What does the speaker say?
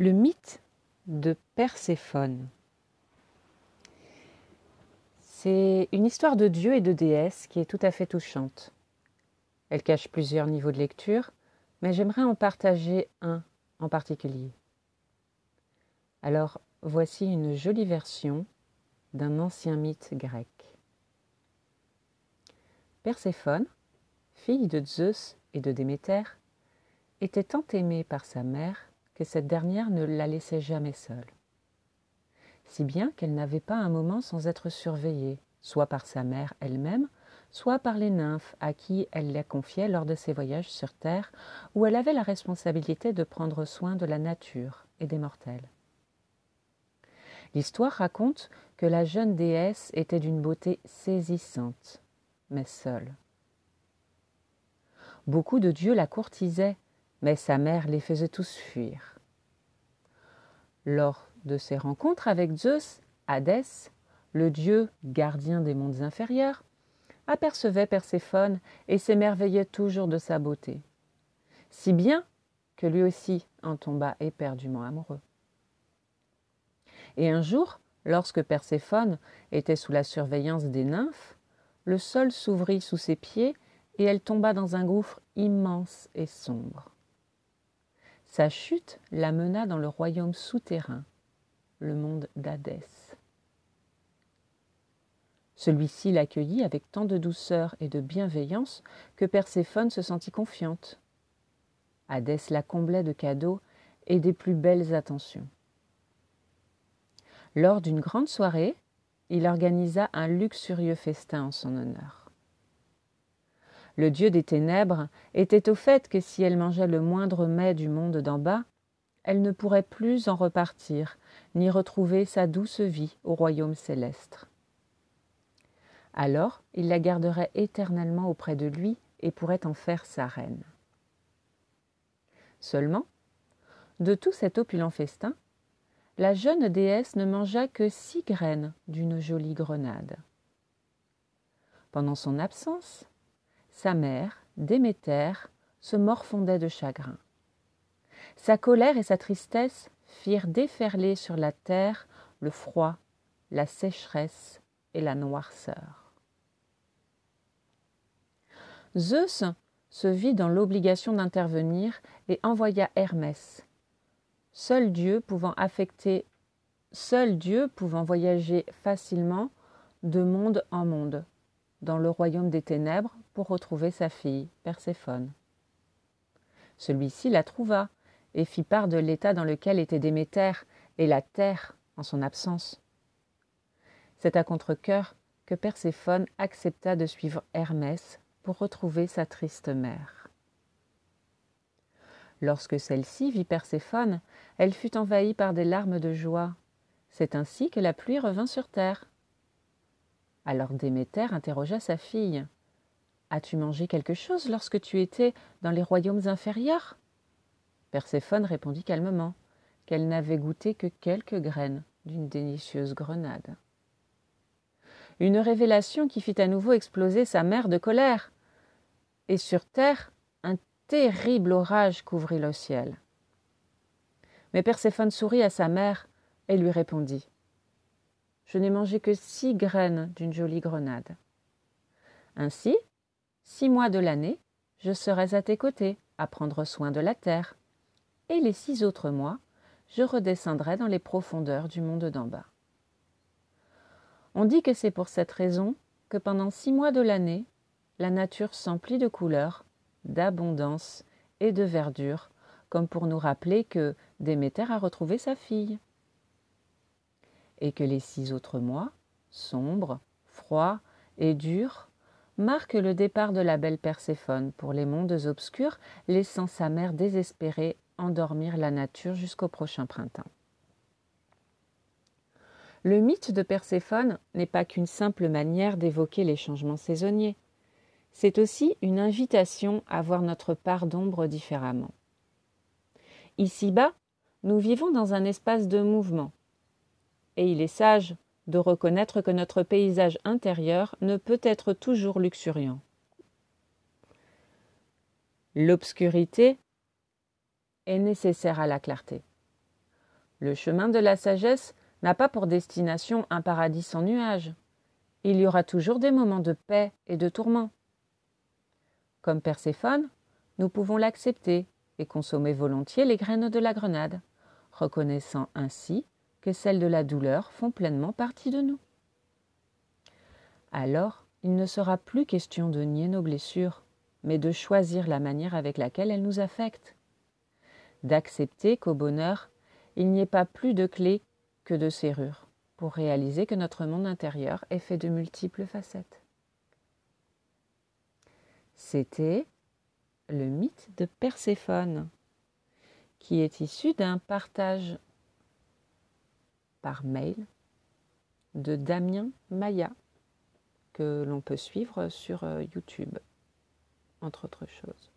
Le mythe de Perséphone. C'est une histoire de dieu et de déesse qui est tout à fait touchante. Elle cache plusieurs niveaux de lecture, mais j'aimerais en partager un en particulier. Alors, voici une jolie version d'un ancien mythe grec. Perséphone, fille de Zeus et de Déméter, était tant aimée par sa mère cette dernière ne la laissait jamais seule. Si bien qu'elle n'avait pas un moment sans être surveillée, soit par sa mère elle-même, soit par les nymphes à qui elle la confiait lors de ses voyages sur Terre, où elle avait la responsabilité de prendre soin de la nature et des mortels. L'histoire raconte que la jeune déesse était d'une beauté saisissante, mais seule. Beaucoup de dieux la courtisaient, mais sa mère les faisait tous fuir. Lors de ses rencontres avec Zeus, Hadès, le dieu gardien des mondes inférieurs, apercevait Perséphone et s'émerveillait toujours de sa beauté, si bien que lui aussi en tomba éperdument amoureux. Et un jour, lorsque Perséphone était sous la surveillance des nymphes, le sol s'ouvrit sous ses pieds et elle tomba dans un gouffre immense et sombre. Sa chute la mena dans le royaume souterrain, le monde d'Hadès. Celui-ci l'accueillit avec tant de douceur et de bienveillance que Perséphone se sentit confiante. Hadès la comblait de cadeaux et des plus belles attentions. Lors d'une grande soirée, il organisa un luxurieux festin en son honneur. Le dieu des ténèbres était au fait que si elle mangeait le moindre mets du monde d'en bas, elle ne pourrait plus en repartir, ni retrouver sa douce vie au royaume céleste. Alors il la garderait éternellement auprès de lui et pourrait en faire sa reine. Seulement, de tout cet opulent festin, la jeune déesse ne mangea que six graines d'une jolie grenade. Pendant son absence, sa mère, Déméter, se morfondait de chagrin. Sa colère et sa tristesse firent déferler sur la terre le froid, la sécheresse et la noirceur. Zeus se vit dans l'obligation d'intervenir et envoya Hermès, seul Dieu pouvant affecter, seul Dieu pouvant voyager facilement de monde en monde, dans le royaume des ténèbres, pour retrouver sa fille, Perséphone. Celui-ci la trouva et fit part de l'état dans lequel était Déméter et la terre en son absence. C'est à contre-cœur que Perséphone accepta de suivre Hermès pour retrouver sa triste mère. Lorsque celle-ci vit Perséphone, elle fut envahie par des larmes de joie. C'est ainsi que la pluie revint sur terre. Alors Déméter interrogea sa fille. As-tu mangé quelque chose lorsque tu étais dans les royaumes inférieurs? Perséphone répondit calmement qu'elle n'avait goûté que quelques graines d'une délicieuse grenade. Une révélation qui fit à nouveau exploser sa mère de colère. Et sur terre, terrible orage couvrit le ciel. Mais Perséphone sourit à sa mère et lui répondit Je n'ai mangé que six graines d'une jolie grenade. Ainsi, six mois de l'année, je serai à tes côtés à prendre soin de la terre, et les six autres mois, je redescendrai dans les profondeurs du monde d'en bas. On dit que c'est pour cette raison que pendant six mois de l'année, la nature s'emplit de couleurs d'abondance et de verdure, comme pour nous rappeler que Déméter a retrouvé sa fille. Et que les six autres mois, sombres, froids et durs, marquent le départ de la belle Perséphone pour les mondes obscurs, laissant sa mère désespérée endormir la nature jusqu'au prochain printemps. Le mythe de Perséphone n'est pas qu'une simple manière d'évoquer les changements saisonniers c'est aussi une invitation à voir notre part d'ombre différemment. Ici-bas, nous vivons dans un espace de mouvement, et il est sage de reconnaître que notre paysage intérieur ne peut être toujours luxuriant. L'obscurité est nécessaire à la clarté. Le chemin de la sagesse n'a pas pour destination un paradis sans nuages. Il y aura toujours des moments de paix et de tourment. Comme Perséphone, nous pouvons l'accepter et consommer volontiers les graines de la grenade, reconnaissant ainsi que celles de la douleur font pleinement partie de nous. Alors, il ne sera plus question de nier nos blessures, mais de choisir la manière avec laquelle elles nous affectent, d'accepter qu'au bonheur, il n'y ait pas plus de clés que de serrures, pour réaliser que notre monde intérieur est fait de multiples facettes. C'était le mythe de Perséphone, qui est issu d'un partage par mail de Damien Maya, que l'on peut suivre sur euh, YouTube, entre autres choses.